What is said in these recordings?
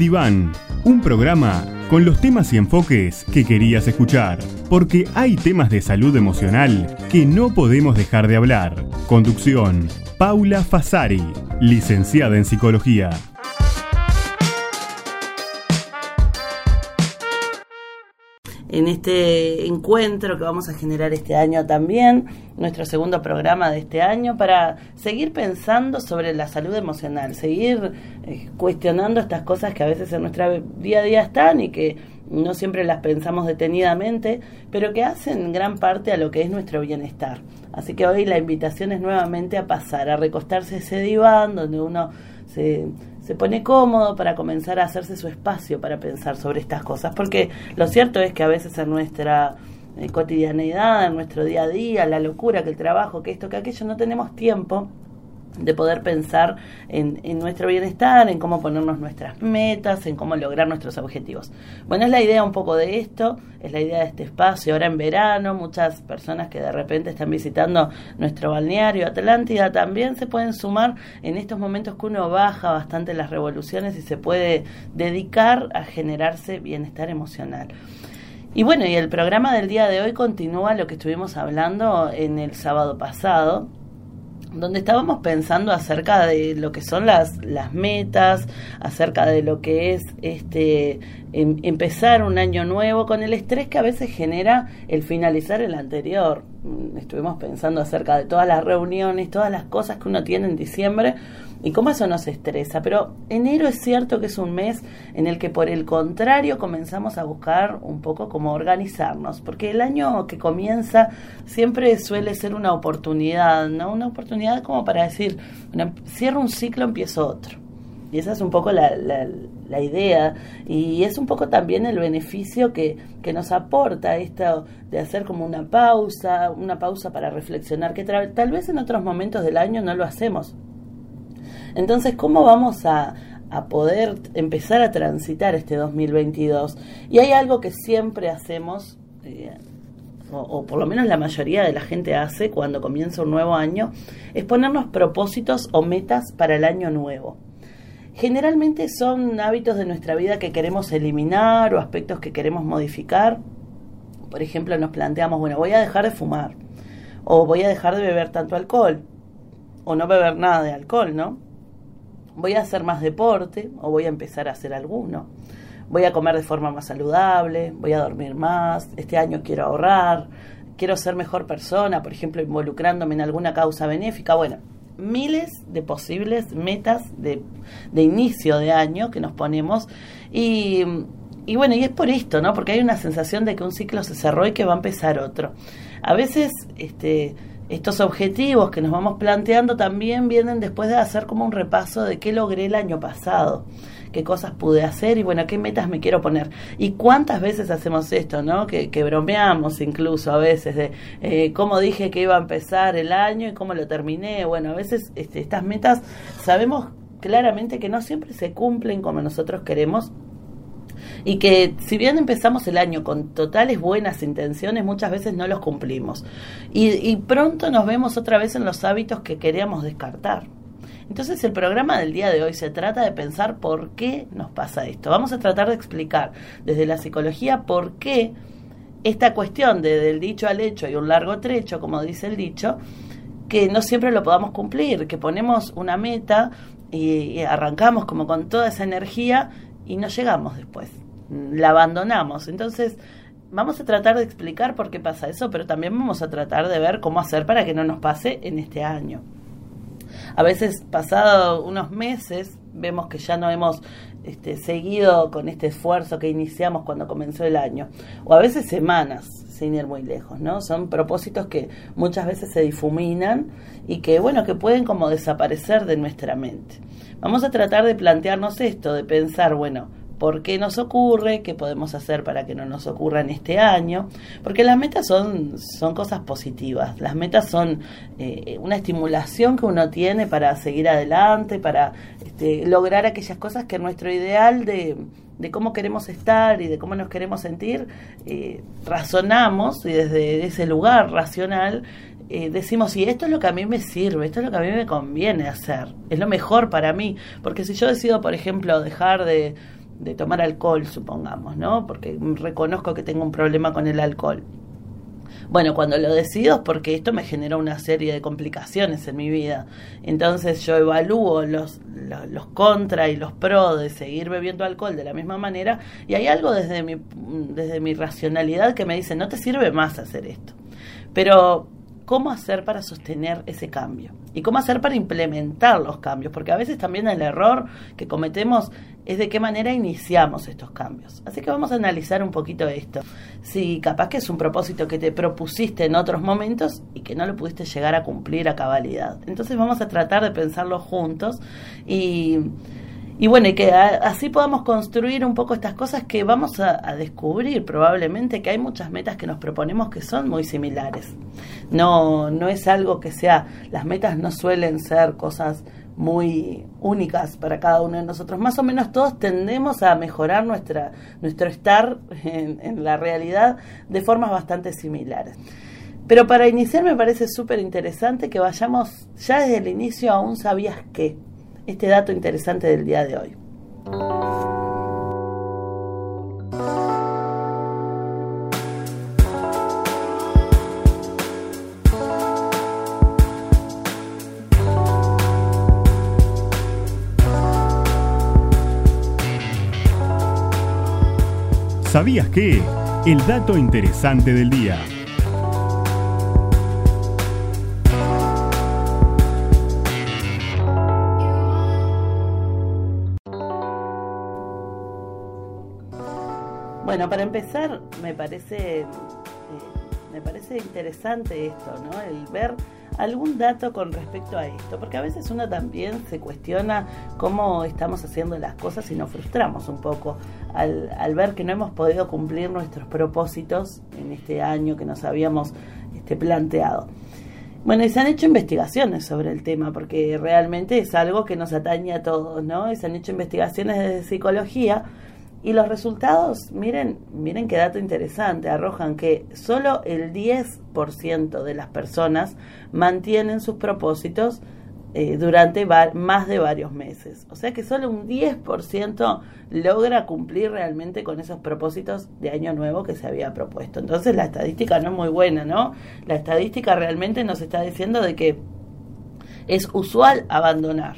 Diván, un programa con los temas y enfoques que querías escuchar, porque hay temas de salud emocional que no podemos dejar de hablar. Conducción, Paula Fasari, licenciada en psicología. En este encuentro que vamos a generar este año también, nuestro segundo programa de este año, para seguir pensando sobre la salud emocional, seguir eh, cuestionando estas cosas que a veces en nuestra día a día están y que no siempre las pensamos detenidamente, pero que hacen gran parte a lo que es nuestro bienestar. Así que hoy la invitación es nuevamente a pasar, a recostarse ese diván donde uno se se pone cómodo para comenzar a hacerse su espacio para pensar sobre estas cosas, porque lo cierto es que a veces en nuestra eh, cotidianeidad, en nuestro día a día, la locura, que el trabajo, que esto, que aquello, no tenemos tiempo de poder pensar en, nuestro bienestar, en cómo ponernos nuestras metas, en cómo lograr nuestros objetivos. Bueno, es la idea un poco de esto, es la idea de este espacio. Ahora en verano, muchas personas que de repente están visitando nuestro balneario Atlántida también se pueden sumar en estos momentos que uno baja bastante las revoluciones y se puede dedicar a generarse bienestar emocional. Y bueno, y el programa del día de hoy continúa lo que estuvimos hablando en el sábado pasado, donde estábamos pensando acerca de lo que son las, las metas, acerca de lo que es este em, empezar un año nuevo con el estrés que a veces genera el finalizar el anterior. Mm, estuvimos pensando acerca de todas las reuniones, todas las cosas que uno tiene en diciembre y cómo eso nos estresa. Pero enero es cierto que es un mes en el que por el contrario comenzamos a buscar un poco cómo organizarnos, porque el año que comienza siempre suele ser una oportunidad, ¿no? Una oportunidad como para decir, cierro un ciclo, empiezo otro. Y esa es un poco la, la, idea y es un poco también el beneficio que, que, nos aporta esto de hacer como una pausa, una pausa para reflexionar, que tal vez en otros momentos del año no lo hacemos. Entonces, ¿cómo vamos a, poder empezar a transitar este 2022? Y hay algo que siempre hacemos, eh, o, por lo menos la mayoría de la gente hace cuando comienza un nuevo año, es ponernos propósitos o metas para el año nuevo. Generalmente son hábitos de nuestra vida que queremos eliminar o aspectos que queremos modificar. Por ejemplo, nos planteamos, bueno, voy a dejar de fumar, o voy a dejar de beber tanto alcohol, o no beber nada de alcohol, ¿no? Voy a hacer más deporte o voy a empezar a hacer alguno. Voy a comer de forma más saludable, voy a dormir más, este año quiero ahorrar, quiero ser mejor persona, por ejemplo, involucrándome en alguna causa benéfica. Bueno, miles de posibles metas de, de inicio de año que nos ponemos y, y bueno, y es por esto, ¿no? Porque hay una sensación de que un ciclo se cerró y que va a empezar otro. A veces, este, estos objetivos que nos vamos planteando también vienen después de hacer como un repaso de qué logré el año pasado, qué cosas pude hacer y bueno, qué metas me quiero poner. Y cuántas veces hacemos esto, ¿no? Que, bromeamos incluso a veces de eh, cómo dije que iba a empezar el año y cómo lo terminé. Bueno, a veces este, estas metas sabemos claramente que no siempre se cumplen como nosotros queremos y que si bien empezamos el año con totales buenas intenciones, muchas veces no los cumplimos. Y, pronto nos vemos otra vez en los hábitos que queríamos descartar. Entonces el programa del día de hoy se trata de pensar por qué nos pasa esto. Vamos a tratar de explicar desde la psicología por qué esta cuestión de, del dicho al hecho y un largo trecho, como dice el dicho, que no siempre lo podamos cumplir, que ponemos una meta y arrancamos como con toda esa energía y no llegamos después la abandonamos. Entonces, vamos a tratar de explicar por qué pasa eso, pero también vamos a tratar de ver cómo hacer para que no nos pase en este año. A veces, pasado unos meses, vemos que ya no hemos este, seguido con este esfuerzo que iniciamos cuando comenzó el año, o a veces semanas, sin ir muy lejos, ¿no? Son propósitos que muchas veces se difuminan y que, bueno, que pueden como desaparecer de nuestra mente. Vamos a tratar de plantearnos esto, de pensar, bueno, por qué nos ocurre, qué podemos hacer para que no nos ocurra en este año, porque las metas son, son cosas positivas, las metas son eh, una estimulación que uno tiene para seguir adelante, para este, lograr aquellas cosas que nuestro ideal de, de cómo queremos estar y de cómo nos queremos sentir, eh, razonamos y desde ese lugar racional eh, decimos, si esto es lo que a mí me sirve, esto es lo que a mí me conviene hacer, es lo mejor para mí, porque si yo decido, por ejemplo, dejar de, de tomar alcohol, supongamos, ¿no? Porque reconozco que tengo un problema con el alcohol. Bueno, cuando lo decido es porque esto me generó una serie de complicaciones en mi vida. Entonces yo evalúo los, los, los contra y los pro de seguir bebiendo alcohol de la misma manera y hay algo desde mi, desde mi racionalidad que me dice, no te sirve más hacer esto. Pero cómo hacer para sostener ese cambio y cómo hacer para implementar los cambios, porque a veces también el error que cometemos es de qué manera iniciamos estos cambios. Así que vamos a analizar un poquito esto. Si capaz que es un propósito que te propusiste en otros momentos y que no lo pudiste llegar a cumplir a cabalidad. Entonces vamos a tratar de pensarlo juntos y y bueno, y que así podamos construir un poco estas cosas que vamos a, descubrir probablemente que hay muchas metas que nos proponemos que son muy similares. No, no es algo que sea, las metas no suelen ser cosas muy únicas para cada uno de nosotros. Más o menos todos tendemos a mejorar nuestra, nuestro estar en, en la realidad de formas bastante similares. Pero para iniciar me parece súper interesante que vayamos ya desde el inicio a un sabías qué este dato interesante del día de hoy. ¿Sabías qué? El dato interesante del día. Bueno, para empezar, me parece, eh, me parece interesante esto, ¿no? El ver algún dato con respecto a esto, porque a veces uno también se cuestiona cómo estamos haciendo las cosas y nos frustramos un poco al, al ver que no hemos podido cumplir nuestros propósitos en este año que nos habíamos este, planteado. Bueno, y se han hecho investigaciones sobre el tema, porque realmente es algo que nos atañe a todos, ¿no? Y se han hecho investigaciones desde psicología y los resultados, miren, miren qué dato interesante, arrojan que solo el 10% de las personas mantienen sus propósitos eh, durante más de varios meses. O sea que solo un 10% logra cumplir realmente con esos propósitos de año nuevo que se había propuesto. Entonces la estadística no es muy buena, ¿no? La estadística realmente nos está diciendo de que es usual abandonar.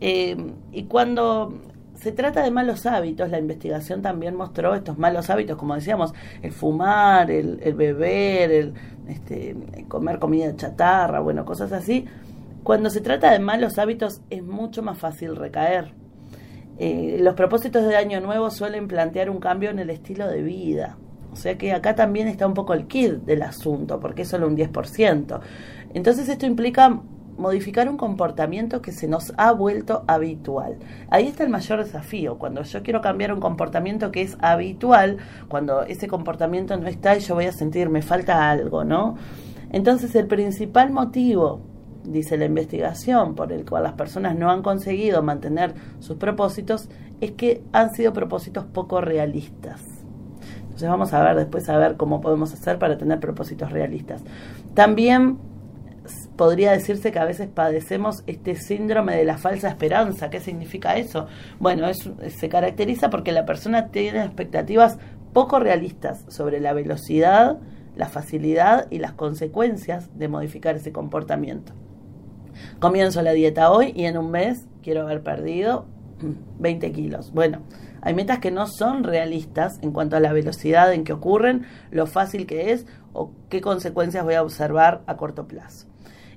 Eh, y cuando se trata de malos hábitos, la investigación también mostró estos malos hábitos, como decíamos, el fumar, el, beber, el, este, comer comida chatarra, bueno, cosas así. Cuando se trata de malos hábitos es mucho más fácil recaer. Eh, los propósitos de Año Nuevo suelen plantear un cambio en el estilo de vida. O sea que acá también está un poco el kit del asunto, porque es solo un 10%. Entonces esto implica modificar un comportamiento que se nos ha vuelto habitual. Ahí está el mayor desafío. Cuando yo quiero cambiar un comportamiento que es habitual, cuando ese comportamiento no está y yo voy a sentir me falta algo, ¿no? Entonces el principal motivo, dice la investigación, por el cual las personas no han conseguido mantener sus propósitos, es que han sido propósitos poco realistas. Entonces vamos a ver después a ver cómo podemos hacer para tener propósitos realistas. También podría decirse que a veces padecemos este síndrome de la falsa esperanza. ¿Qué significa eso? Bueno, es, se caracteriza porque la persona tiene expectativas poco realistas sobre la velocidad, la facilidad y las consecuencias de modificar ese comportamiento. Comienzo la dieta hoy y en un mes quiero haber perdido 20 kilos. Bueno, hay metas que no son realistas en cuanto a la velocidad en que ocurren, lo fácil que es o qué consecuencias voy a observar a corto plazo.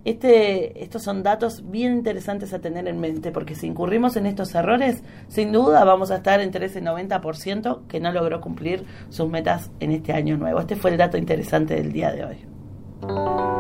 Este, estos son datos bien interesantes a tener en mente, porque si incurrimos en estos errores, sin duda vamos a estar entre ese 90% que no logró cumplir sus metas en este año nuevo. Este fue el dato interesante del día de hoy.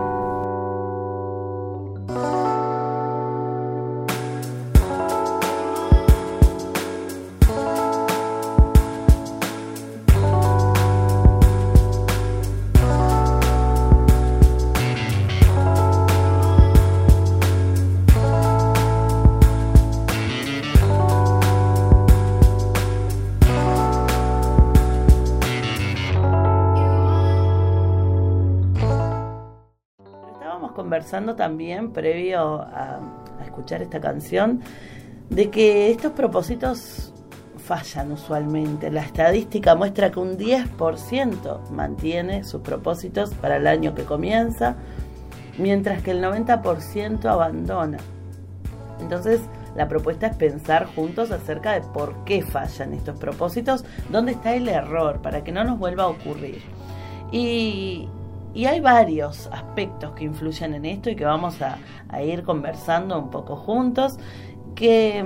Conversando también previo a, a, escuchar esta canción de que estos propósitos fallan usualmente. La estadística muestra que un 10% mantiene sus propósitos para el año que comienza, mientras que el 90% abandona. Entonces, la propuesta es pensar juntos acerca de por qué fallan estos propósitos, dónde está el error, para que no nos vuelva a ocurrir. Y, hay varios aspectos que influyen en esto y que vamos a, ir conversando un poco juntos, que,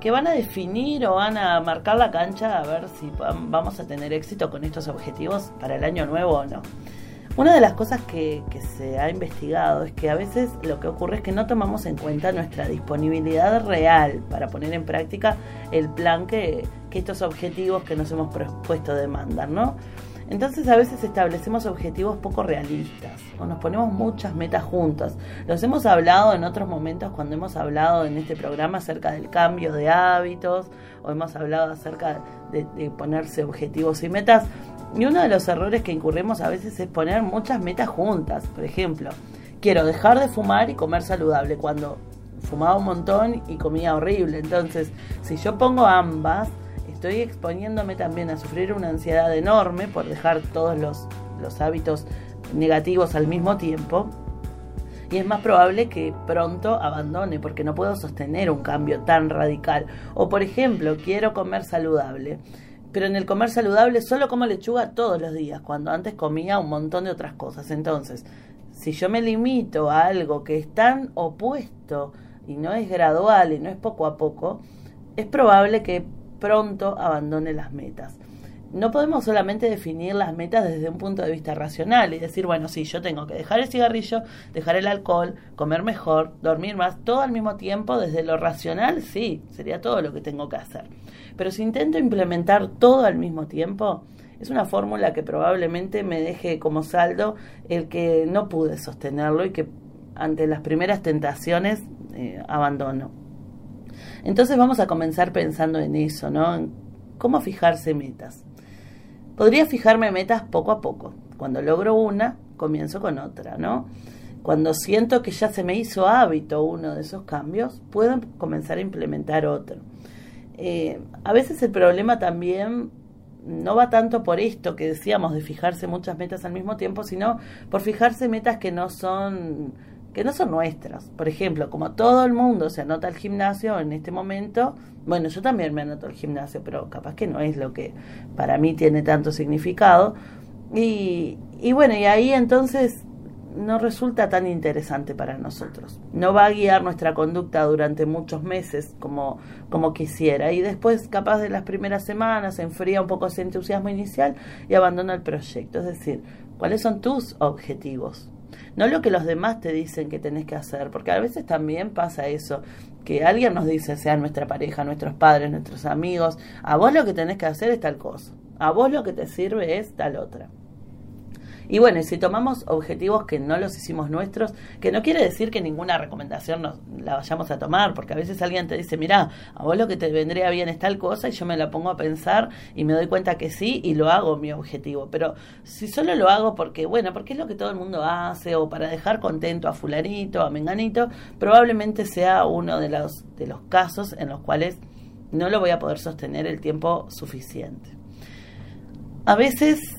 que, van a definir o van a marcar la cancha a ver si vamos a tener éxito con estos objetivos para el año nuevo o no. Una de las cosas que, se ha investigado es que a veces lo que ocurre es que no tomamos en cuenta nuestra disponibilidad real para poner en práctica el plan que, estos objetivos que nos hemos propuesto demandan, ¿no? Entonces a veces establecemos objetivos poco realistas o nos ponemos muchas metas juntas. Los hemos hablado en otros momentos cuando hemos hablado en este programa acerca del cambio de hábitos o hemos hablado acerca de ponerse objetivos y metas y uno de los errores que incurrimos a veces es poner muchas metas juntas. Por ejemplo, quiero dejar de fumar y comer saludable cuando fumaba un montón y comía horrible. Entonces, si yo pongo ambas, estoy exponiéndome también a sufrir una ansiedad enorme por dejar todos los, los hábitos negativos al mismo tiempo. Y es más probable que pronto abandone porque no puedo sostener un cambio tan radical. O por ejemplo, quiero comer saludable pero en el comer saludable solo como lechuga todos los días, cuando antes comía un montón de otras cosas. Entonces, si yo me limito a algo que es tan opuesto y no es gradual y no es poco a poco, es probable que pronto abandone las metas. No podemos solamente definir las metas desde un punto de vista racional y decir, bueno, sí, yo tengo que dejar el cigarrillo, dejar el alcohol, comer mejor, dormir más, todo al mismo tiempo, desde lo racional, sí, sería todo lo que tengo que hacer. Pero si intento implementar todo al mismo tiempo, es una fórmula que probablemente me deje como saldo el que no pude sostenerlo y que ante las primeras tentaciones eh, abandono. Entonces vamos a comenzar pensando en eso, ¿no? En cómo fijarse metas. Podría fijarme metas poco a poco. Cuando logro una, comienzo con otra, ¿no? Cuando siento que ya se me hizo hábito uno de esos cambios, puedo comenzar a implementar otro. Eh, a veces el problema también no va tanto por esto que decíamos de fijarse muchas metas al mismo tiempo, sino por fijarse metas que no son que no son nuestras. Por ejemplo, como todo el mundo se anota al gimnasio en este momento, bueno, yo también me anoto al gimnasio, pero capaz que no es lo que para mí tiene tanto significado. Y, y bueno, y ahí entonces no resulta tan interesante para nosotros. No va a guiar nuestra conducta durante muchos meses como, como quisiera. Y después, capaz de las primeras semanas, se enfría un poco ese entusiasmo inicial y abandona el proyecto. Es decir, ¿cuáles son tus objetivos? No lo que los demás te dicen que tenés que hacer, porque a veces también pasa eso, que alguien nos dice, sea nuestra pareja, nuestros padres, nuestros amigos, a vos lo que tenés que hacer es tal cosa, a vos lo que te sirve es tal otra. Y bueno, si tomamos objetivos que no los hicimos nuestros, que no quiere decir que ninguna recomendación nos la vayamos a tomar, porque a veces alguien te dice, mira, a vos lo que te vendría bien es tal cosa y yo me la pongo a pensar y me doy cuenta que sí y lo hago mi objetivo. Pero si solo lo hago porque, bueno, porque es lo que todo el mundo hace o para dejar contento a fulanito, a menganito, probablemente sea uno de los, de los casos en los cuales no lo voy a poder sostener el tiempo suficiente. A veces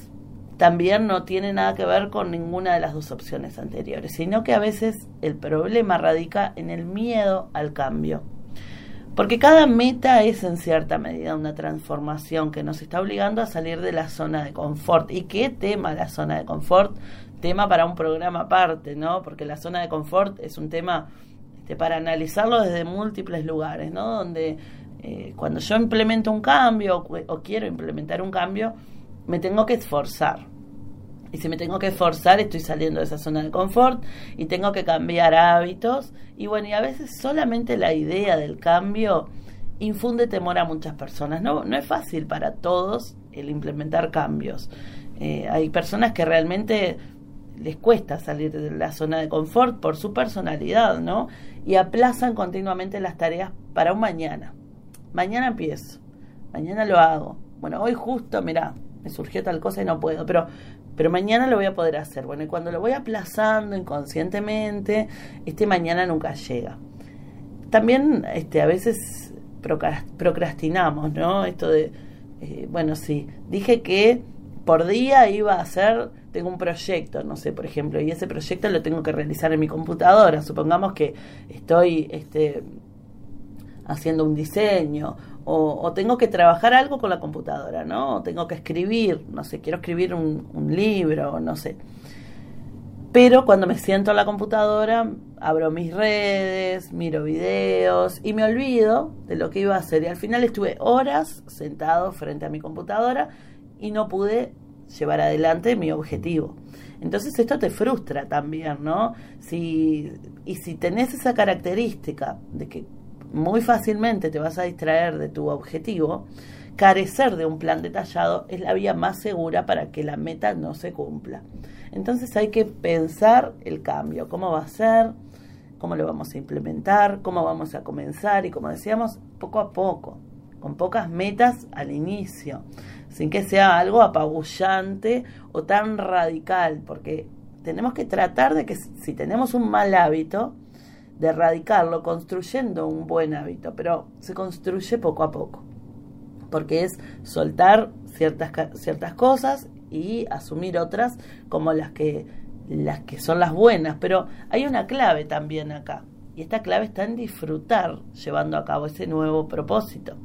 también no tiene nada que ver con ninguna de las dos opciones anteriores, sino que a veces el problema radica en el miedo al cambio. Porque cada meta es en cierta medida una transformación que nos está obligando a salir de la zona de confort. ¿Y qué tema la zona de confort? Tema para un programa aparte, ¿no? Porque la zona de confort es un tema este, para analizarlo desde múltiples lugares, ¿no? Donde eh, cuando yo implemento un cambio o quiero implementar un cambio, me tengo que esforzar. Y si me tengo que esforzar, estoy saliendo de esa zona de confort y tengo que cambiar hábitos. Y bueno, y a veces solamente la idea del cambio infunde temor a muchas personas. No, no es fácil para todos el implementar cambios. Eh, hay personas que realmente les cuesta salir de la zona de confort por su personalidad, ¿no? Y aplazan continuamente las tareas para un mañana. Mañana empiezo, mañana lo hago. Bueno, hoy justo, mira, me surgió tal cosa y no puedo, pero, pero mañana lo voy a poder hacer. Bueno, y cuando lo voy aplazando inconscientemente, este mañana nunca llega. También este, a veces procrastinamos, ¿no? Esto de, eh, bueno, sí, dije que por día iba a hacer, tengo un proyecto, no sé, por ejemplo, y ese proyecto lo tengo que realizar en mi computadora. Supongamos que estoy este, haciendo un diseño o, tengo que trabajar algo con la computadora, ¿no? O tengo que escribir, no sé, quiero escribir un, libro, no sé. Pero cuando me siento a la computadora, abro mis redes, miro videos y me olvido de lo que iba a hacer. Y al final estuve horas sentado frente a mi computadora y no pude llevar adelante mi objetivo. Entonces esto te frustra también, ¿no? Si, y si tenés esa característica de que muy fácilmente te vas a distraer de tu objetivo, carecer de un plan detallado es la vía más segura para que la meta no se cumpla. Entonces hay que pensar el cambio, cómo va a ser, cómo lo vamos a implementar, cómo vamos a comenzar y como decíamos, poco a poco, con pocas metas al inicio, sin que sea algo apabullante o tan radical, porque tenemos que tratar de que si tenemos un mal hábito, de erradicarlo construyendo un buen hábito, pero se construye poco a poco, porque es soltar ciertas, ciertas cosas y asumir otras como las que, las que son las buenas. Pero hay una clave también acá. Y esta clave está en disfrutar llevando a cabo ese nuevo propósito.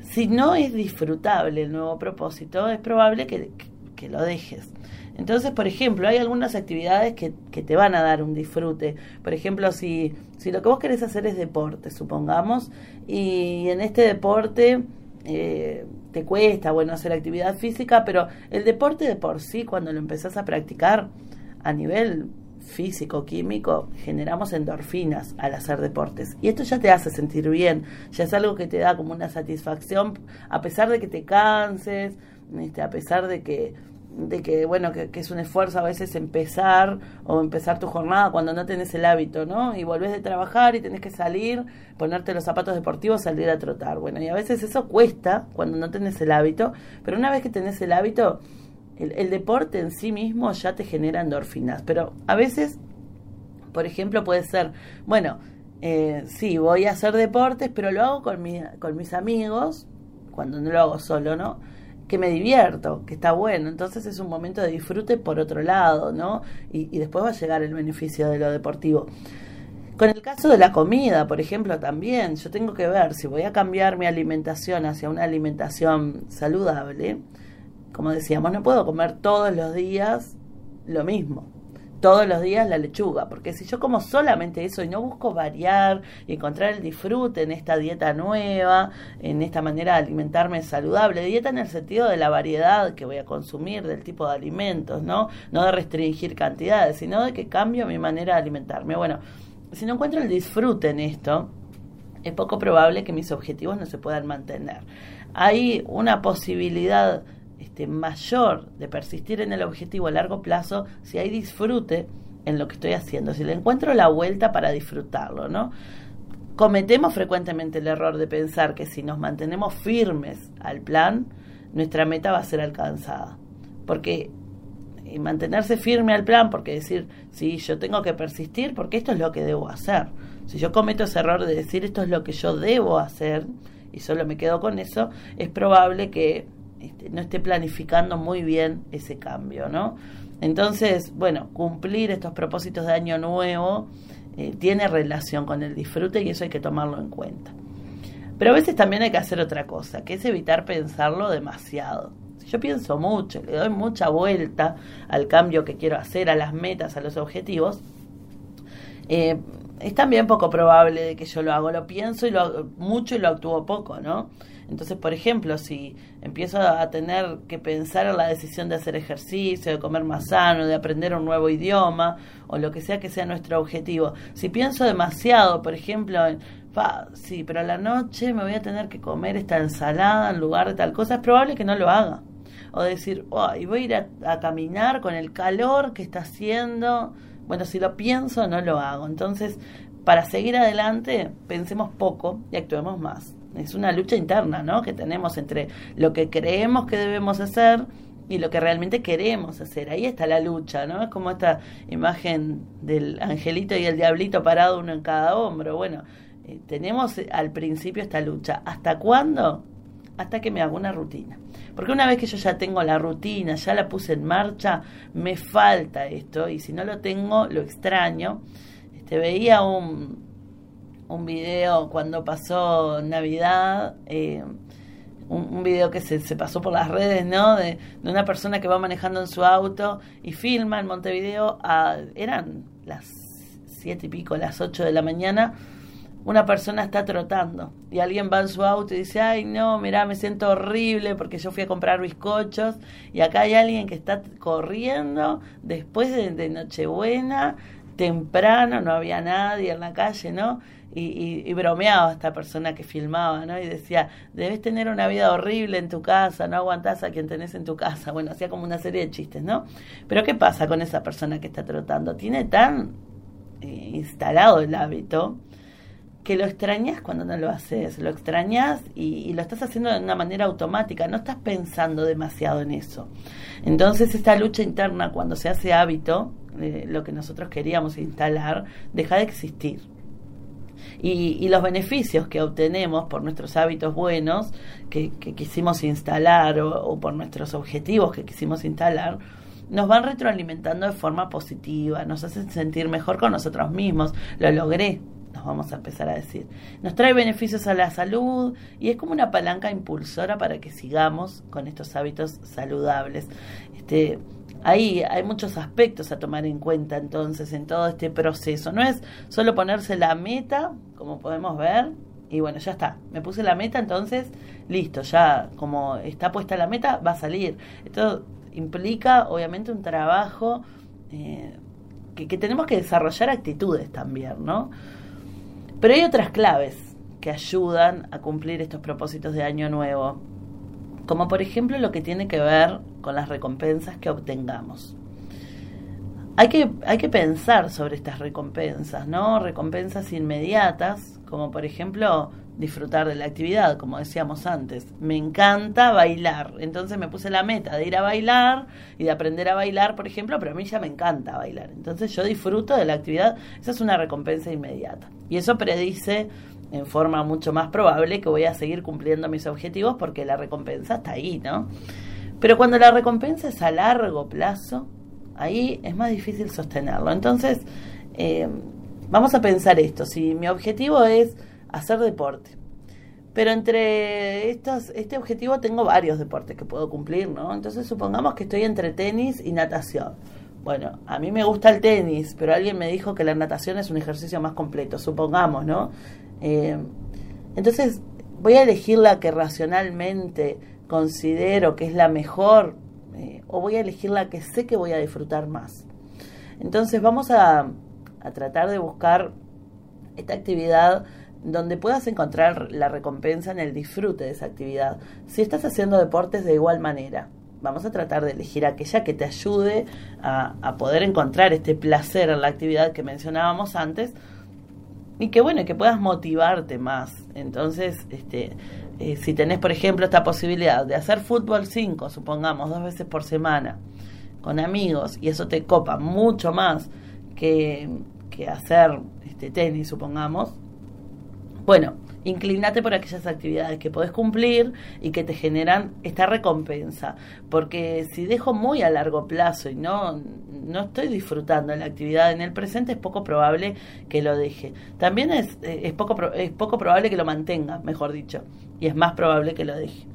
Si no es disfrutable el nuevo propósito, es probable que, que, lo dejes. Entonces, por ejemplo, hay algunas actividades que, que, te van a dar un disfrute. Por ejemplo, si, si lo que vos querés hacer es deporte, supongamos, y en este deporte eh, te cuesta, bueno, hacer actividad física, pero el deporte de por sí, cuando lo empezás a practicar a nivel físico, químico, generamos endorfinas al hacer deportes. Y esto ya te hace sentir bien, ya es algo que te da como una satisfacción, a pesar de que te canses, este, a pesar de que de que, bueno, que, es un esfuerzo a veces empezar o empezar tu jornada cuando no tenés el hábito, ¿no? Y volvés de trabajar y tenés que salir, ponerte los zapatos deportivos, salir a trotar. Bueno, y a veces eso cuesta cuando no tenés el hábito, pero una vez que tenés el hábito, el, deporte en sí mismo ya te genera endorfinas. Pero a veces, por ejemplo, puede ser, bueno, eh, sí, voy a hacer deportes, pero lo hago con, con mis amigos, cuando no lo hago solo, ¿no? Que me divierto, que está bueno. Entonces es un momento de disfrute por otro lado, ¿no? Y, después va a llegar el beneficio de lo deportivo. Con el caso de la comida, por ejemplo, también yo tengo que ver si voy a cambiar mi alimentación hacia una alimentación saludable. Como decíamos, no puedo comer todos los días lo mismo todos los días la lechuga, porque si yo como solamente eso y no busco variar y encontrar el disfrute en esta dieta nueva, en esta manera de alimentarme saludable, dieta en el sentido de la variedad que voy a consumir, del tipo de alimentos, ¿no? No de restringir cantidades, sino de que cambio mi manera de alimentarme. Bueno, si no encuentro el disfrute en esto, es poco probable que mis objetivos no se puedan mantener. Hay una posibilidad este, mayor de persistir en el objetivo a largo plazo si hay disfrute en lo que estoy haciendo, si le encuentro la vuelta para disfrutarlo, ¿no? Cometemos frecuentemente el error de pensar que si nos mantenemos firmes al plan, nuestra meta va a ser alcanzada. Porque y mantenerse firme al plan, porque decir, sí, yo tengo que persistir porque esto es lo que debo hacer. Si yo cometo ese error de decir esto es lo que yo debo hacer y solo me quedo con eso, es probable que este, no esté planificando muy bien ese cambio, ¿no? Entonces, bueno, cumplir estos propósitos de año nuevo eh, tiene relación con el disfrute y eso hay que tomarlo en cuenta. Pero a veces también hay que hacer otra cosa, que es evitar pensarlo demasiado. Si yo pienso mucho, le doy mucha vuelta al cambio que quiero hacer, a las metas, a los objetivos, eh, es también poco probable de que yo lo hago. Lo pienso y lo mucho y lo actúo poco, ¿no? Entonces, por ejemplo, si empiezo a tener que pensar en la decisión de hacer ejercicio, de comer más sano, de aprender un nuevo idioma o lo que sea que sea nuestro objetivo, si pienso demasiado, por ejemplo, en, sí, pero a la noche me voy a tener que comer esta ensalada en lugar de tal cosa, es probable que no lo haga. O decir, y voy a ir a caminar con el calor que está haciendo. Bueno, si lo pienso, no lo hago. Entonces, para seguir adelante, pensemos poco y actuemos más es una lucha interna, ¿no? Que tenemos entre lo que creemos que debemos hacer y lo que realmente queremos hacer. Ahí está la lucha, ¿no? Es como esta imagen del angelito y el diablito parado uno en cada hombro. Bueno, eh, tenemos al principio esta lucha. ¿Hasta cuándo? Hasta que me hago una rutina. Porque una vez que yo ya tengo la rutina, ya la puse en marcha, me falta esto y si no lo tengo, lo extraño. Este, veía un, un video cuando pasó Navidad. Eh, un, video que se, se, pasó por las redes, ¿no? De, una persona que va manejando en su auto y filma en Montevideo, a, eran las siete y pico, las ocho de la mañana, una persona está trotando y alguien va en su auto y dice, ay no, mira, me siento horrible porque yo fui a comprar bizcochos y acá hay alguien que está corriendo después de, de Nochebuena, temprano, no había nadie en la calle, ¿no? y, y, bromeaba esta persona que filmaba, ¿no? Y decía, debes tener una vida horrible en tu casa, no aguantás a quien tenés en tu casa. Bueno, hacía como una serie de chistes, ¿no? Pero ¿qué pasa con esa persona que está trotando? Tiene tan eh, instalado el hábito que lo extrañas cuando no lo haces, lo extrañas y, lo estás haciendo de una manera automática, no estás pensando demasiado en eso. Entonces esta lucha interna cuando se hace hábito, eh, lo que nosotros queríamos instalar, deja de existir y, los beneficios que obtenemos por nuestros hábitos buenos que, quisimos instalar o, por nuestros objetivos que quisimos instalar, nos van retroalimentando de forma positiva, nos hacen sentir mejor con nosotros mismos, lo logré, nos vamos a empezar a decir. Nos trae beneficios a la salud y es como una palanca impulsora para que sigamos con estos hábitos saludables. Este, Ahí hay muchos aspectos a tomar en cuenta entonces en todo este proceso. No es solo ponerse la meta, como podemos ver, y bueno, ya está. Me puse la meta, entonces, listo, ya como está puesta la meta, va a salir. Esto implica, obviamente, un trabajo eh, que, que tenemos que desarrollar actitudes también, ¿no? Pero hay otras claves que ayudan a cumplir estos propósitos de año nuevo como por ejemplo lo que tiene que ver con las recompensas que obtengamos. Hay que, hay que pensar sobre estas recompensas, ¿no? Recompensas inmediatas, como por ejemplo disfrutar de la actividad, como decíamos antes. Me encanta bailar, entonces me puse la meta de ir a bailar y de aprender a bailar, por ejemplo, pero a mí ya me encanta bailar. Entonces yo disfruto de la actividad, esa es una recompensa inmediata. Y eso predice en forma mucho más probable que voy a seguir cumpliendo mis objetivos porque la recompensa está ahí, ¿no? Pero cuando la recompensa es a largo plazo, ahí es más difícil sostenerlo. Entonces, eh, vamos a pensar esto, si mi objetivo es hacer deporte, pero entre estos, este objetivo tengo varios deportes que puedo cumplir, ¿no? Entonces supongamos que estoy entre tenis y natación. Bueno, a mí me gusta el tenis, pero alguien me dijo que la natación es un ejercicio más completo, supongamos, ¿no? Eh, entonces, voy a elegir la que racionalmente considero que es la mejor eh, o voy a elegir la que sé que voy a disfrutar más. Entonces, vamos a, a tratar de buscar esta actividad donde puedas encontrar la recompensa en el disfrute de esa actividad. Si estás haciendo deportes de igual manera, vamos a tratar de elegir aquella que te ayude a, a, poder encontrar este placer en la actividad que mencionábamos antes y que bueno, que puedas motivarte más. Entonces, este, eh, si tenés, por ejemplo, esta posibilidad de hacer fútbol 5, supongamos, dos veces por semana, con amigos, y eso te copa mucho más que, que hacer este tenis, supongamos, bueno, inclínate por aquellas actividades que podés cumplir y que te generan esta recompensa. Porque si dejo muy a largo plazo y no, no estoy disfrutando la actividad en el presente, es poco probable que lo deje. También es, eh, es, poco, es poco probable que lo mantenga, mejor dicho, y es más probable que lo deje.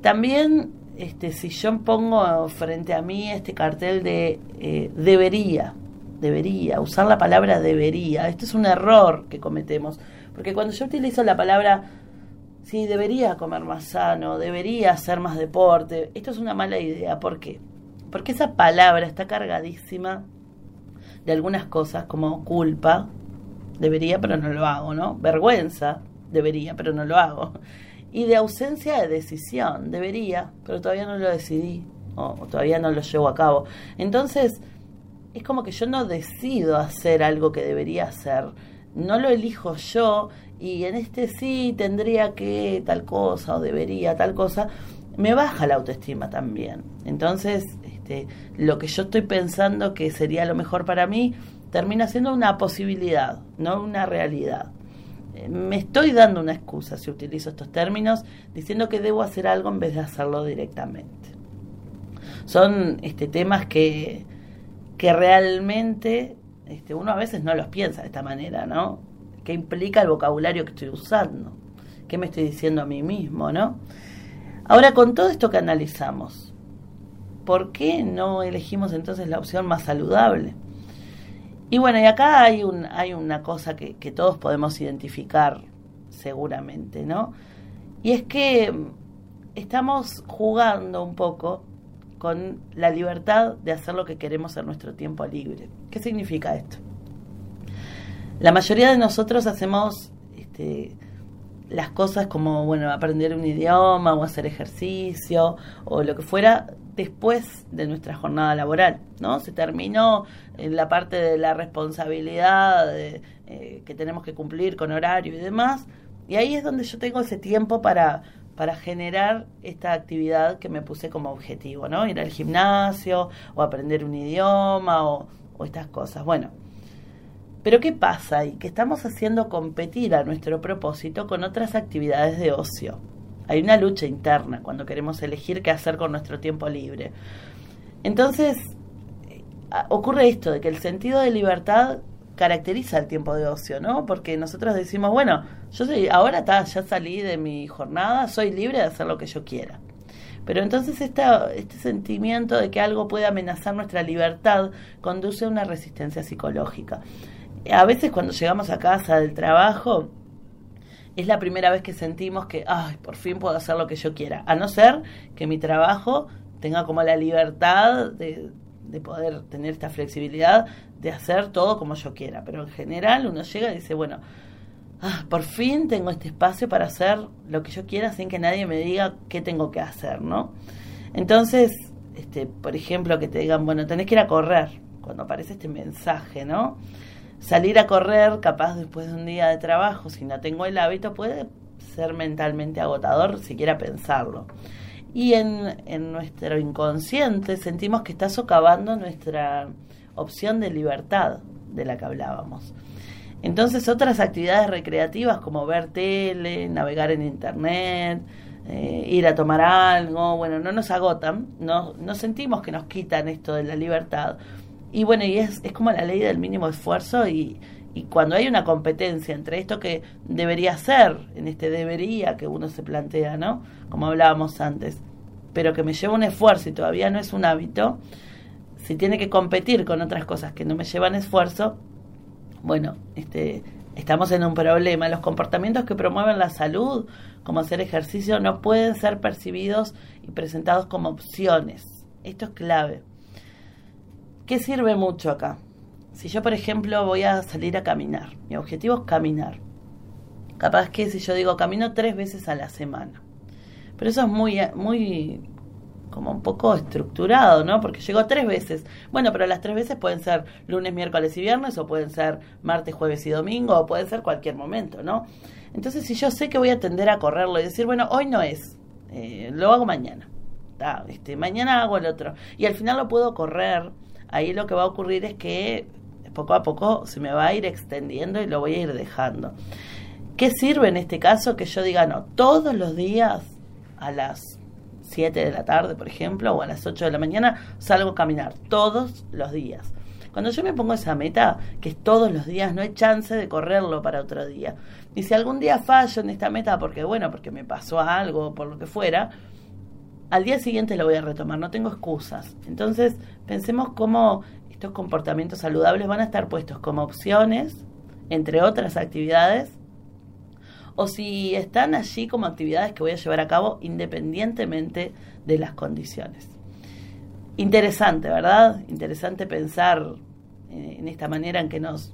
También, este, si yo pongo frente a mí este cartel de eh, debería, debería, usar la palabra debería, esto es un error que cometemos porque cuando yo utilizo la palabra, sí, debería comer más sano, debería hacer más deporte, esto es una mala idea. ¿Por qué? Porque esa palabra está cargadísima de algunas cosas como culpa, debería pero no lo hago, ¿no? Vergüenza, debería pero no lo hago. Y de ausencia de decisión, debería, pero todavía no lo decidí o, todavía no lo llevo a cabo. Entonces, es como que yo no decido hacer algo que debería hacer no lo elijo yo y en este sí tendría que tal cosa o debería tal cosa, me baja la autoestima también. Entonces, este, lo que yo estoy pensando que sería lo mejor para mí termina siendo una posibilidad, no una realidad. eh, me estoy dando una excusa si utilizo estos términos, diciendo que debo hacer algo en vez de hacerlo directamente. Son este, temas que, que realmente este, uno a veces no los piensa de esta manera, ¿no? ¿Qué implica el vocabulario que estoy usando? ¿Qué me estoy diciendo a mí mismo, no? Ahora, con todo esto que analizamos, ¿por qué no elegimos entonces la opción más saludable? Y bueno, y acá hay, un, hay una cosa que, que todos podemos identificar seguramente, ¿no? Y es que estamos jugando un poco con la libertad de hacer lo que queremos en nuestro tiempo libre. ¿Qué significa esto? La mayoría de nosotros hacemos este, las cosas como, bueno, aprender un idioma o hacer ejercicio o lo que fuera después de nuestra jornada laboral, ¿no? Se terminó en la parte de la responsabilidad eh, que tenemos que cumplir con horario y demás, y ahí es donde yo tengo ese tiempo para, para generar esta actividad que me puse como objetivo, ¿no? Ir al gimnasio o aprender un idioma o, o estas cosas. Bueno, pero ¿qué pasa ahí? Que estamos haciendo competir a nuestro propósito con otras actividades de ocio hay una lucha interna cuando queremos elegir qué hacer con nuestro tiempo libre. Entonces, eh, ocurre esto, de que el sentido de libertad caracteriza el tiempo de ocio, ¿no? Porque nosotros decimos, bueno, yo soy, ahora ya salí de mi jornada, soy libre de hacer lo que yo quiera. Pero entonces esta, este sentimiento de que algo puede amenazar nuestra libertad conduce a una resistencia psicológica. A veces cuando llegamos a casa del trabajo, es la primera vez que sentimos que, ay, por fin puedo hacer lo que yo quiera. A no ser que mi trabajo tenga como la libertad de, poder tener esta flexibilidad de hacer todo como yo quiera. Pero en general uno llega y dice, bueno, ah, por fin tengo este espacio para hacer lo que yo quiera sin que nadie me diga qué tengo que hacer, ¿no? Entonces, este, por ejemplo, que te digan, bueno, tenés que ir a correr, cuando aparece este mensaje, ¿no? Salir a correr, capaz después de un día de trabajo, si no tengo el hábito, puede ser mentalmente agotador siquiera pensarlo. Y en, en nuestro inconsciente sentimos que está socavando nuestra opción de libertad de la que hablábamos. Entonces otras actividades recreativas como ver tele, navegar en internet, eh, ir a tomar algo, bueno, no nos agotan, no, no sentimos que nos quitan esto de la libertad, y bueno, y es, es como la ley del mínimo esfuerzo y, y cuando hay una competencia entre esto que debería ser, en este debería que uno se plantea, ¿no? Como hablábamos antes, pero que me lleva un esfuerzo y todavía no es un hábito, si tiene que competir con otras cosas que no me llevan esfuerzo, bueno, este, estamos en un problema. Los comportamientos que promueven la salud, como hacer ejercicio, no pueden ser percibidos y presentados como opciones. Esto es clave. ¿Qué sirve mucho acá? Si yo, por ejemplo, voy a salir a caminar, mi objetivo es caminar. Capaz que si yo digo camino tres veces a la semana. Pero eso es muy, muy, como un poco estructurado, ¿no? Porque llego tres veces. Bueno, pero las tres veces pueden ser lunes, miércoles y viernes, o pueden ser martes, jueves y domingo, o pueden ser cualquier momento, ¿no? Entonces, si yo sé que voy a tender a correrlo y decir, bueno, hoy no es, eh, lo hago mañana. este, mañana hago el otro. Y al final lo puedo correr ahí lo que va a ocurrir es que poco a poco se me va a ir extendiendo y lo voy a ir dejando. ¿Qué sirve en este caso que yo diga, no, todos los días a las 7 de la tarde, por ejemplo, o a las 8 de la mañana, salgo a caminar, todos los días. Cuando yo me pongo esa meta, que es todos los días, no hay chance de correrlo para otro día. Y si algún día fallo en esta meta, porque bueno, porque me pasó algo, por lo que fuera, al día siguiente lo voy a retomar, no tengo excusas. Entonces, pensemos cómo estos comportamientos saludables van a estar puestos como opciones, entre otras actividades, o si están allí como actividades que voy a llevar a cabo independientemente de las condiciones. Interesante, ¿verdad? Interesante pensar eh, en esta manera en que nos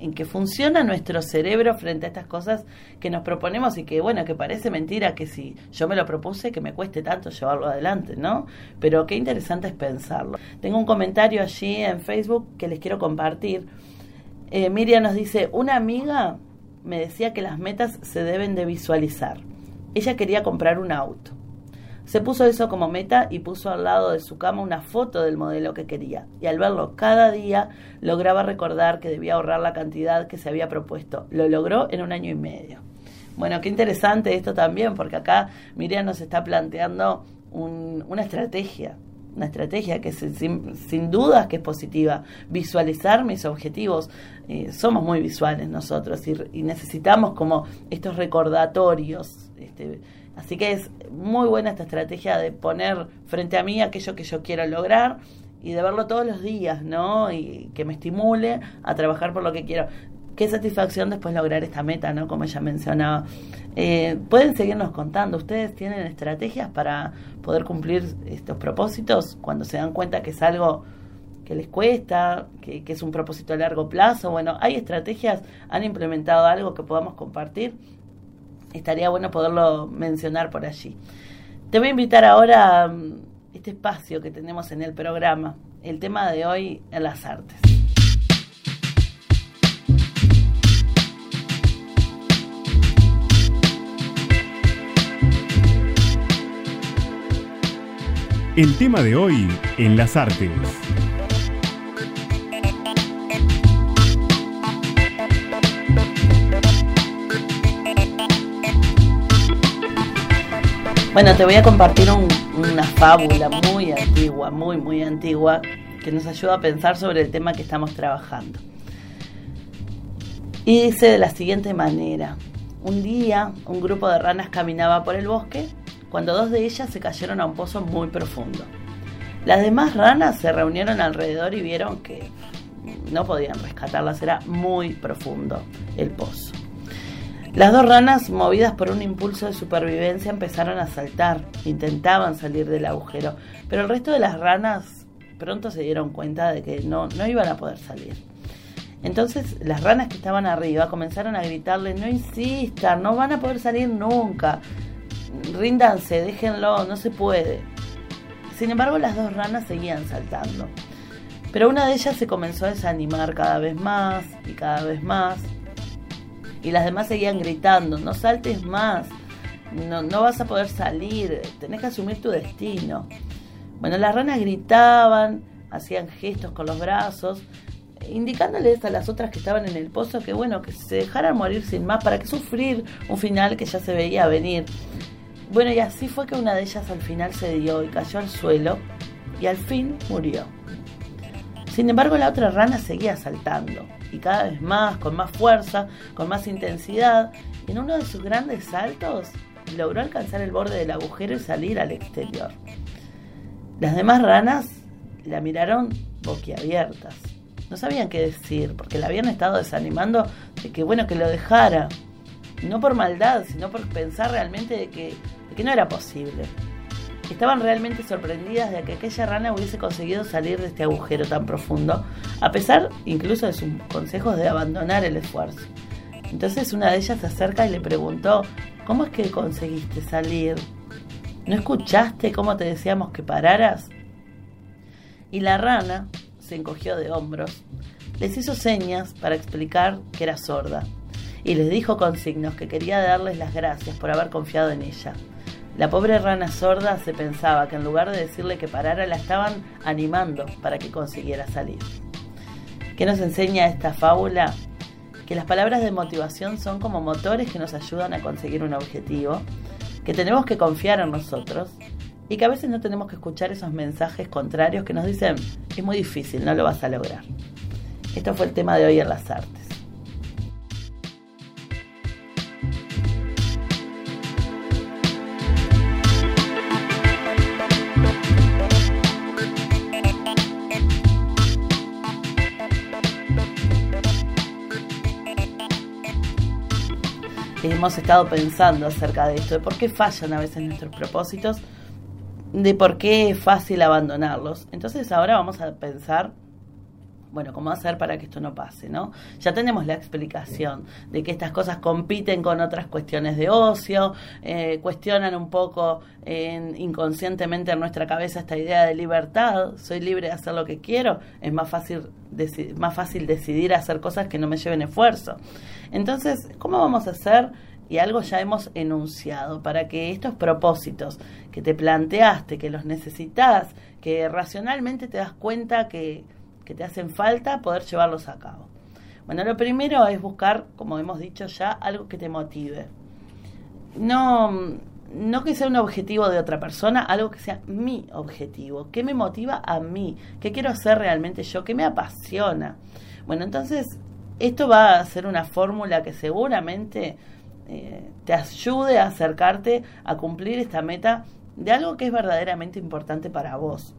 en que funciona nuestro cerebro frente a estas cosas que nos proponemos y que, bueno, que parece mentira que si yo me lo propuse, que me cueste tanto llevarlo adelante, ¿no? Pero qué interesante es pensarlo. Tengo un comentario allí en Facebook que les quiero compartir. Eh, Miriam nos dice, una amiga me decía que las metas se deben de visualizar. Ella quería comprar un auto. Se puso eso como meta y puso al lado de su cama una foto del modelo que quería. Y al verlo cada día lograba recordar que debía ahorrar la cantidad que se había propuesto. Lo logró en un año y medio. Bueno, qué interesante esto también, porque acá Miriam nos está planteando una estrategia, una estrategia que sin, dudas que es positiva. Visualizar mis objetivos. Eh, somos muy visuales nosotros y, necesitamos como estos recordatorios. Este, así que es muy buena esta estrategia de poner frente a mí aquello que yo quiero lograr y de verlo todos los días, ¿no? Y que me estimule a trabajar por lo que quiero qué satisfacción después lograr esta meta, ¿no? Como ella mencionaba. Eh, pueden seguirnos contando, ¿ustedes tienen estrategias para poder cumplir estos propósitos cuando se dan cuenta que es algo que les cuesta, que, es un propósito a largo plazo? Bueno, ¿hay estrategias? ¿Han implementado algo que podamos compartir? Estaría bueno poderlo mencionar por allí. Te voy a invitar ahora a mm, este espacio que tenemos en el programa, el tema de hoy en las artes. El tema de hoy en las artes. Bueno, te voy a compartir una fábula muy antigua, muy, muy antigua, que nos ayuda a pensar sobre el tema que estamos trabajando. Y dice de la siguiente manera, un día un grupo de ranas caminaba por el bosque cuando dos de ellas se cayeron a un pozo muy profundo. Las demás ranas se reunieron alrededor y vieron que no podían rescatarlas, era muy profundo el pozo. Las dos ranas, movidas por un impulso de supervivencia, empezaron a saltar, intentaban salir del agujero, pero el resto de las ranas pronto se dieron cuenta de que no, no iban a poder salir. Entonces las ranas que estaban arriba comenzaron a gritarle, no insistan, no van a poder salir nunca, ríndanse, déjenlo, no se puede. Sin embargo, las dos ranas seguían saltando. Pero una de ellas se comenzó a desanimar cada vez más y cada vez más. Y las demás seguían gritando, no saltes más, no, vas a poder salir, tenés que asumir tu destino. Bueno, las ranas gritaban, hacían gestos con los brazos, indicándoles a las otras que estaban en el pozo que bueno, que se dejaran morir sin más, para que sufrir un final que ya se veía venir. Bueno, y así fue que una de ellas al final se dio y cayó al suelo y al fin murió. Sin embargo, la otra rana seguía saltando y cada vez más, con más fuerza, con más intensidad, y en uno de sus grandes saltos logró alcanzar el borde del agujero y salir al exterior. Las demás ranas la miraron boquiabiertas. No sabían qué decir, porque la habían estado desanimando de que bueno que lo dejara. No por maldad, sino por pensar realmente de que que no era posible. Estaban realmente sorprendidas de que aquella rana hubiese conseguido salir de este agujero tan profundo, a pesar incluso de sus consejos de abandonar el esfuerzo. Entonces una de ellas se acerca y le preguntó, ¿cómo es que conseguiste salir? ¿No escuchaste cómo te decíamos que pararas? Y la rana se encogió de hombros, les hizo señas para explicar que era sorda y les dijo con signos que quería darles las gracias por haber confiado en ella. La pobre rana sorda se pensaba que en lugar de decirle que parara, la estaban animando para que consiguiera salir. ¿Qué nos enseña esta fábula? Que las palabras de motivación son como motores que nos ayudan a conseguir un objetivo, que tenemos que confiar en nosotros y que a veces no tenemos que escuchar esos mensajes contrarios que nos dicen es muy difícil, no lo vas a lograr. Esto fue el tema de hoy en las artes. Hemos estado pensando acerca de esto, de por qué fallan a veces nuestros propósitos, de por qué es fácil abandonarlos. Entonces ahora vamos a pensar, bueno, cómo hacer para que esto no pase, ¿no? Ya tenemos la explicación de que estas cosas compiten con otras cuestiones de ocio, eh, cuestionan un poco inconscientemente en nuestra cabeza esta idea de libertad, soy libre de hacer lo que quiero, es más fácil, más fácil decidir hacer cosas que no me lleven esfuerzo. Entonces, ¿cómo vamos a hacer? y algo ya hemos enunciado para que estos propósitos que te planteaste, que los necesitas, que racionalmente te das cuenta que, que te hacen falta, poder llevarlos a cabo. Bueno, lo primero es buscar, como hemos dicho ya, algo que te motive. No, no que sea un objetivo de otra persona, algo que sea mi objetivo. ¿Qué me motiva a mí? ¿Qué quiero hacer realmente yo? ¿Qué me apasiona? Bueno, entonces esto va a ser una fórmula que seguramente eh, te ayude a acercarte a cumplir esta meta de algo que es verdaderamente importante para vos.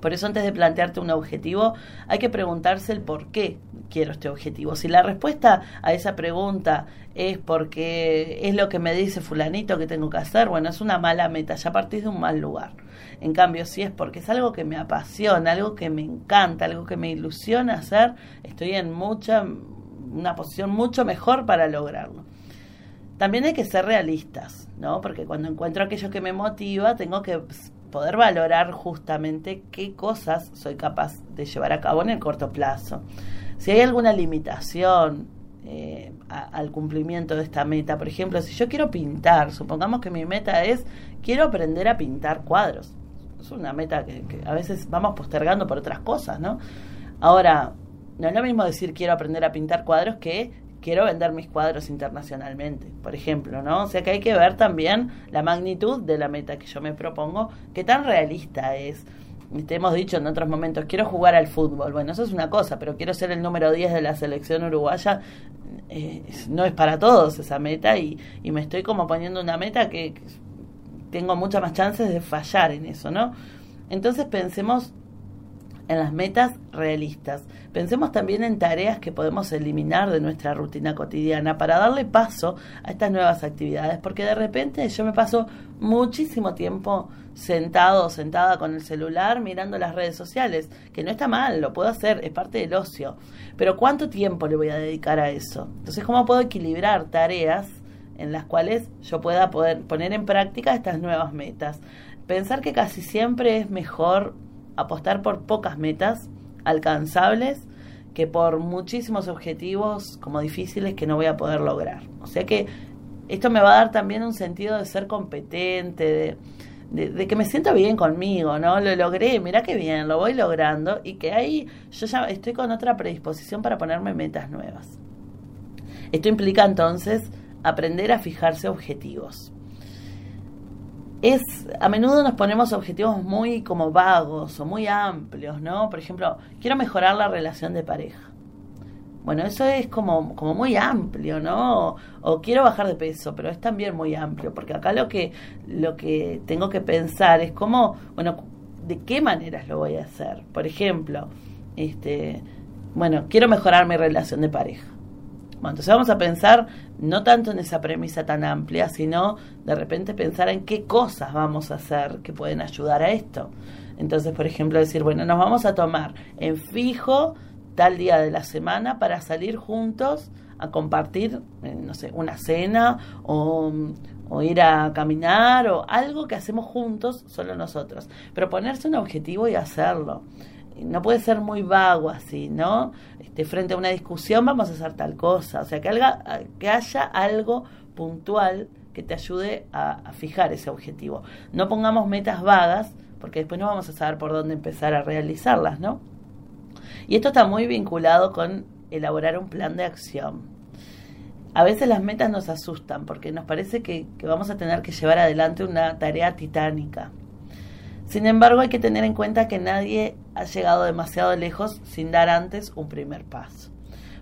Por eso antes de plantearte un objetivo hay que preguntarse el por qué quiero este objetivo. Si la respuesta a esa pregunta es porque es lo que me dice fulanito que tengo que hacer, bueno, es una mala meta, ya partís de un mal lugar. En cambio, si es porque es algo que me apasiona, algo que me encanta, algo que me ilusiona hacer, estoy en mucha una posición mucho mejor para lograrlo. También hay que ser realistas, ¿no? Porque cuando encuentro aquello que me motiva, tengo que poder valorar justamente qué cosas soy capaz de llevar a cabo en el corto plazo. Si hay alguna limitación eh, al cumplimiento de esta meta, por ejemplo, si yo quiero pintar, supongamos que mi meta es, quiero aprender a pintar cuadros. Es una meta que, que a veces vamos postergando por otras cosas, ¿no? Ahora, no es lo mismo decir quiero aprender a pintar cuadros que quiero vender mis cuadros internacionalmente, por ejemplo, ¿no? O sea que hay que ver también la magnitud de la meta que yo me propongo, qué tan realista es. Te hemos dicho en otros momentos, quiero jugar al fútbol. Bueno, eso es una cosa, pero quiero ser el número 10 de la selección uruguaya. Eh, no es para todos esa meta y, y me estoy como poniendo una meta que tengo muchas más chances de fallar en eso, ¿no? Entonces pensemos en las metas realistas. Pensemos también en tareas que podemos eliminar de nuestra rutina cotidiana para darle paso a estas nuevas actividades, porque de repente yo me paso muchísimo tiempo sentado sentada con el celular mirando las redes sociales, que no está mal, lo puedo hacer, es parte del ocio, pero ¿cuánto tiempo le voy a dedicar a eso? Entonces, ¿cómo puedo equilibrar tareas en las cuales yo pueda poder poner en práctica estas nuevas metas? Pensar que casi siempre es mejor apostar por pocas metas alcanzables que por muchísimos objetivos como difíciles que no voy a poder lograr. O sea que esto me va a dar también un sentido de ser competente, de, que me siento bien conmigo, ¿no? Lo logré, mira qué bien, lo voy logrando y que ahí yo ya estoy con otra predisposición para ponerme metas nuevas. Esto implica entonces aprender a fijarse objetivos es a menudo nos ponemos objetivos muy como vagos o muy amplios, ¿no? Por ejemplo, quiero mejorar la relación de pareja. Bueno, eso es como, como muy amplio, ¿no? O, quiero bajar de peso, pero es también muy amplio, porque acá lo que, lo que tengo que pensar es cómo, bueno, de qué maneras lo voy a hacer. Por ejemplo, este, bueno, quiero mejorar mi relación de pareja. Bueno, entonces vamos a pensar no tanto en esa premisa tan amplia, sino de repente pensar en qué cosas vamos a hacer que pueden ayudar a esto. Entonces, por ejemplo, decir, bueno, nos vamos a tomar en fijo tal día de la semana para salir juntos a compartir, eh, no sé, una cena o, o, ir a caminar o algo que hacemos juntos, solo nosotros. Pero ponerse un objetivo y hacerlo no puede ser muy vago así, ¿no? Este, frente a una discusión vamos a hacer tal cosa, o sea, que, que haya algo puntual que te ayude a, fijar ese objetivo. No pongamos metas vagas, porque después no vamos a saber por dónde empezar a realizarlas, ¿no? Y esto está muy vinculado con elaborar un plan de acción. A veces las metas nos asustan porque nos parece que vamos a tener que llevar adelante una tarea titánica. Sin embargo, hay que tener en cuenta que nadie ha llegado demasiado lejos sin dar antes un primer paso.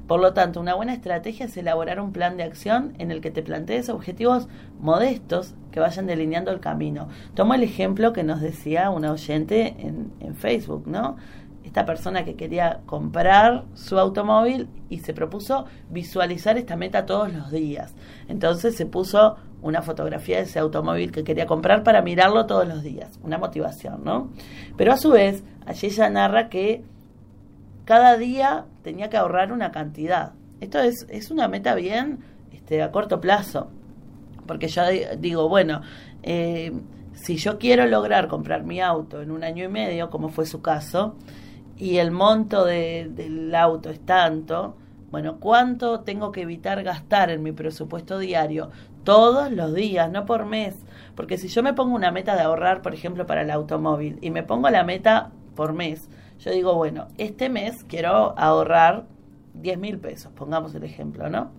Por lo tanto, una buena estrategia es elaborar un plan de acción en el que te plantees objetivos modestos que vayan delineando el camino. Tomo el ejemplo que nos decía una oyente en, en Facebook, ¿no? esta persona que quería comprar su automóvil y se propuso visualizar esta meta todos los días. Entonces se puso una fotografía de ese automóvil que quería comprar para mirarlo todos los días, una motivación, ¿no? Pero a su vez, allí ella narra que cada día tenía que ahorrar una cantidad. Esto es, es una meta bien este, a corto plazo, porque yo digo, bueno, eh, si yo quiero lograr comprar mi auto en un año y medio, como fue su caso, y el monto del auto es tanto, Bueno, ¿cuánto tengo que evitar gastar en mi presupuesto diario? Todos los días, no por mes. Porque si yo me pongo una meta de ahorrar, por ejemplo, para el automóvil, y me pongo la meta por mes, yo digo, bueno, este mes quiero ahorrar 10 mil pesos, pongamos el ejemplo, ¿no?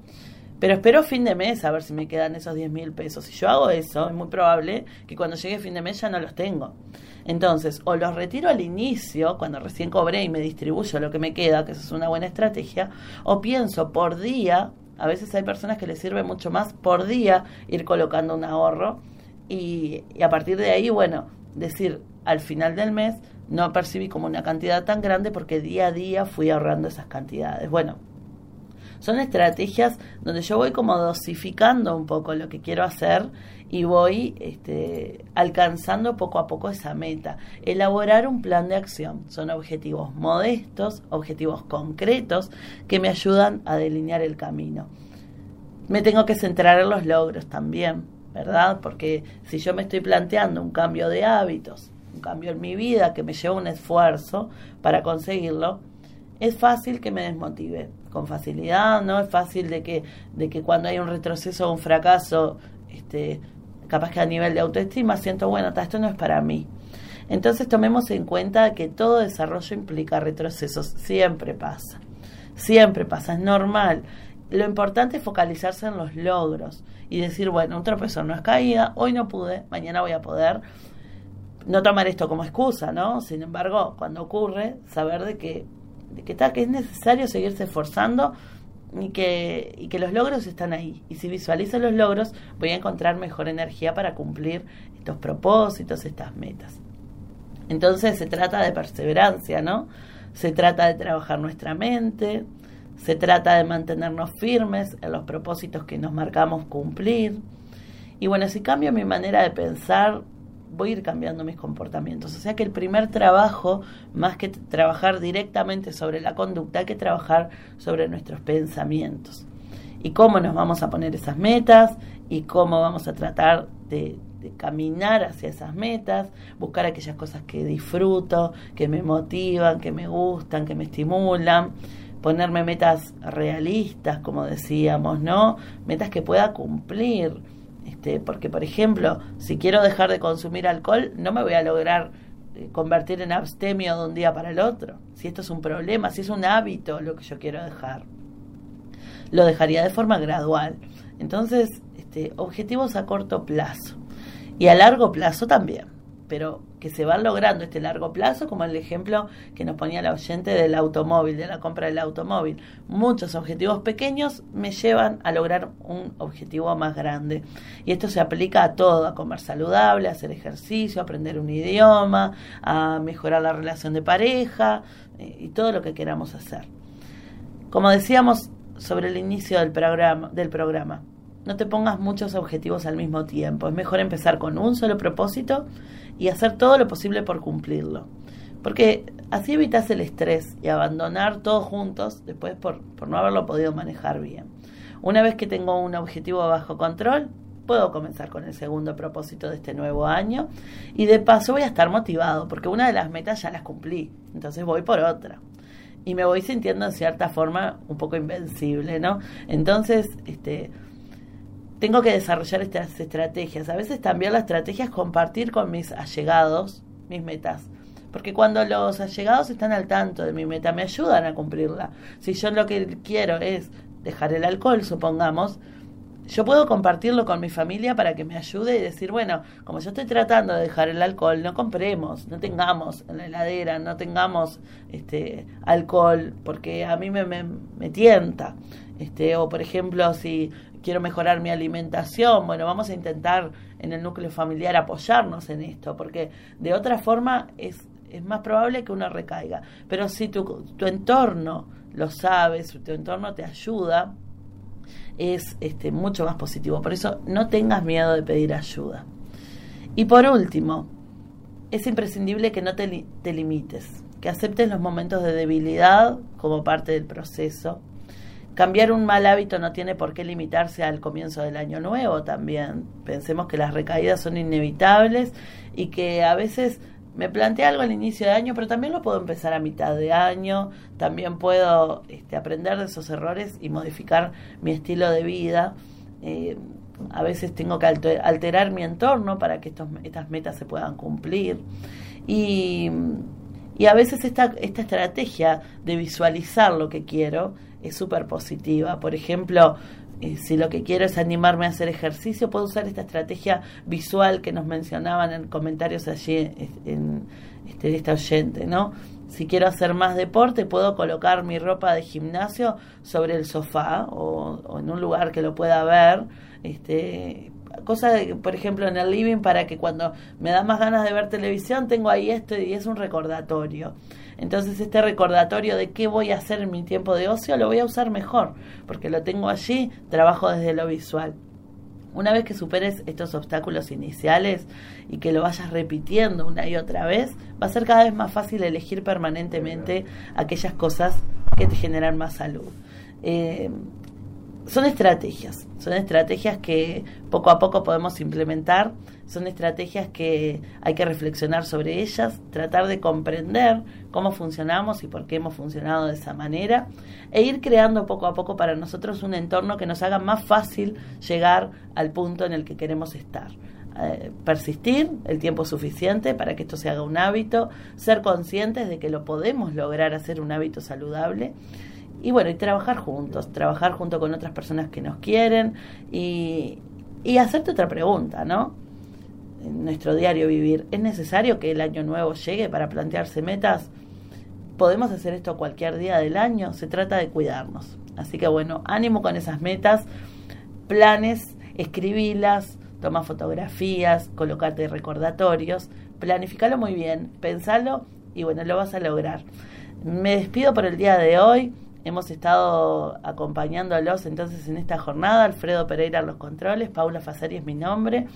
Pero espero fin de mes a ver si me quedan esos 10 mil pesos. Si yo hago eso, es muy probable que cuando llegue fin de mes ya no los tengo. Entonces, o los retiro al inicio, cuando recién cobré y me distribuyo lo que me queda, que eso es una buena estrategia, o pienso por día, a veces hay personas que les sirve mucho más por día ir colocando un ahorro y, a partir de ahí, bueno, decir al final del mes no percibí como una cantidad tan grande porque día a día fui ahorrando esas cantidades. Bueno, son estrategias donde yo voy como dosificando un poco lo que quiero hacer y voy este, alcanzando poco a poco esa meta. Elaborar un plan de acción. Son objetivos modestos, objetivos concretos que me ayudan a delinear el camino. Me tengo que centrar en los logros también, ¿verdad? Porque si yo me estoy planteando un cambio de hábitos, un cambio en mi vida que me lleva un esfuerzo para conseguirlo, es fácil que me desmotive con facilidad, ¿no? Es fácil de que, de que cuando hay un retroceso o un fracaso, este, capaz que a nivel de autoestima siento, bueno, esto no es para mí. Entonces tomemos en cuenta que todo desarrollo implica retrocesos, siempre pasa, siempre pasa, es normal. Lo importante es focalizarse en los logros y decir, bueno, un tropezón no es caída, hoy no pude, mañana voy a poder. No tomar esto como excusa, ¿no? Sin embargo, cuando ocurre, saber de que, de que, está, que es necesario seguirse esforzando y que, y que los logros están ahí. Y si visualizo los logros, voy a encontrar mejor energía para cumplir estos propósitos, estas metas. Entonces se trata de perseverancia, ¿no? Se trata de trabajar nuestra mente, se trata de mantenernos firmes en los propósitos que nos marcamos cumplir. Y bueno, si cambio mi manera de pensar, voy a ir cambiando mis comportamientos. O sea que el primer trabajo, más que trabajar directamente sobre la conducta, hay que trabajar sobre nuestros pensamientos. Y cómo nos vamos a poner esas metas y cómo vamos a tratar de, caminar hacia esas metas, buscar aquellas cosas que disfruto, que me motivan, que me gustan, que me estimulan ponerme metas realistas, como decíamos, ¿no? Metas que pueda cumplir este, porque, por ejemplo, si quiero dejar de consumir alcohol, no me voy a lograr eh, convertir en abstemio de un día para el otro. Si esto es un problema, si es un hábito lo que yo quiero dejar, lo dejaría de forma gradual. Entonces, este, objetivos a corto plazo y a largo plazo también pero que se van logrando este largo plazo, como el ejemplo que nos ponía la oyente del automóvil, de la compra del automóvil. Muchos objetivos pequeños me llevan a lograr un objetivo más grande. Y esto se aplica a todo, a comer saludable, a hacer ejercicio, a aprender un idioma, a mejorar la relación de pareja eh, y todo lo que queramos hacer. Como decíamos sobre el inicio del programa, del programa, no te pongas muchos objetivos al mismo tiempo. Es mejor empezar con un solo propósito y hacer todo lo posible por cumplirlo. Porque así evitas el estrés y abandonar todos juntos después por, por no haberlo podido manejar bien. Una vez que tengo un objetivo bajo control, puedo comenzar con el segundo propósito de este nuevo año y de paso voy a estar motivado porque una de las metas ya las cumplí, entonces voy por otra y me voy sintiendo en cierta forma un poco invencible, ¿no? Entonces, este, tengo que desarrollar estas estrategias. A veces también la estrategia es compartir con mis allegados mis metas. Porque cuando los allegados están al tanto de mi meta, me ayudan a cumplirla. Si yo lo que quiero es dejar el alcohol, supongamos, yo puedo compartirlo con mi familia para que me ayude y decir, bueno, como yo estoy tratando de dejar el alcohol, no compremos, no tengamos en la heladera, no tengamos este alcohol, porque a mí me, me, me tienta. Este, o por ejemplo, si quiero mejorar mi alimentación, bueno, vamos a intentar en el núcleo familiar apoyarnos en esto, porque de otra forma es, es más probable que uno recaiga. Pero si tu, tu entorno lo sabes, tu entorno te ayuda, es este, mucho más positivo. Por eso no tengas miedo de pedir ayuda. Y por último, es imprescindible que no te, te limites, que aceptes los momentos de debilidad como parte del proceso Cambiar un mal hábito no tiene por qué limitarse al comienzo del año nuevo también. Pensemos que las recaídas son inevitables y que a veces me planteé algo al inicio de año, pero también lo puedo empezar a mitad de año, también puedo este, aprender de esos errores y modificar mi estilo de vida. Eh, a veces tengo que alterar mi entorno para que estos, estas metas se puedan cumplir. Y, y a veces esta, esta estrategia de visualizar lo que quiero es súper positiva. Por ejemplo, eh, si lo que quiero es animarme a hacer ejercicio, puedo usar esta estrategia visual que nos mencionaban en comentarios allí en, este, esta oyente, ¿no? Si quiero hacer más deporte, puedo colocar mi ropa de gimnasio sobre el sofá o, en un lugar que lo pueda ver. Este, cosa de, por ejemplo, en el living para que cuando me da más ganas de ver televisión, tengo ahí esto y es un recordatorio. Entonces este recordatorio de qué voy a hacer en mi tiempo de ocio lo voy a usar mejor, porque lo tengo allí, trabajo desde lo visual. Una vez que superes estos obstáculos iniciales y que lo vayas repitiendo una y otra vez, va a ser cada vez más fácil elegir permanentemente aquellas cosas que te generan más salud. Eh, son estrategias, son estrategias que poco a poco podemos implementar, son estrategias que hay que reflexionar sobre ellas, tratar de comprender cómo funcionamos y por qué hemos funcionado de esa manera, e ir creando poco a poco para nosotros un entorno que nos haga más fácil llegar al punto en el que queremos estar. Eh, persistir el tiempo suficiente para que esto se haga un hábito, ser conscientes de que lo podemos lograr hacer un hábito saludable y bueno, y trabajar juntos, trabajar junto con otras personas que nos quieren y, y hacerte otra pregunta, ¿no? Nuestro diario vivir, ¿es necesario que el año nuevo llegue para plantearse metas? ¿Podemos hacer esto cualquier día del año? Se trata de cuidarnos. Así que bueno, ánimo con esas metas, planes, escribilas, toma fotografías, colocarte recordatorios, planificalo muy bien, pensalo y bueno, lo vas a lograr. Me despido por el día de hoy. Hemos estado acompañándolos entonces en esta jornada. Alfredo Pereira los controles, Paula Fasari es mi nombre.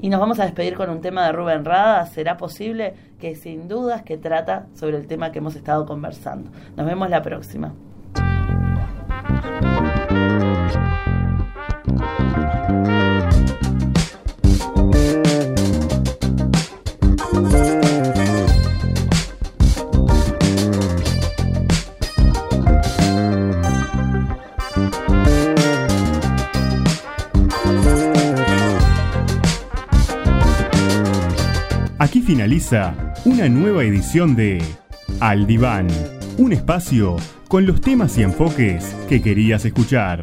Y nos vamos a despedir con un tema de Rubén Rada. ¿Será posible? Que sin dudas que trata sobre el tema que hemos estado conversando. Nos vemos la próxima. Aquí finaliza una nueva edición de Al Diván, un espacio con los temas y enfoques que querías escuchar,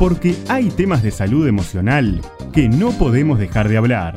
porque hay temas de salud emocional que no podemos dejar de hablar.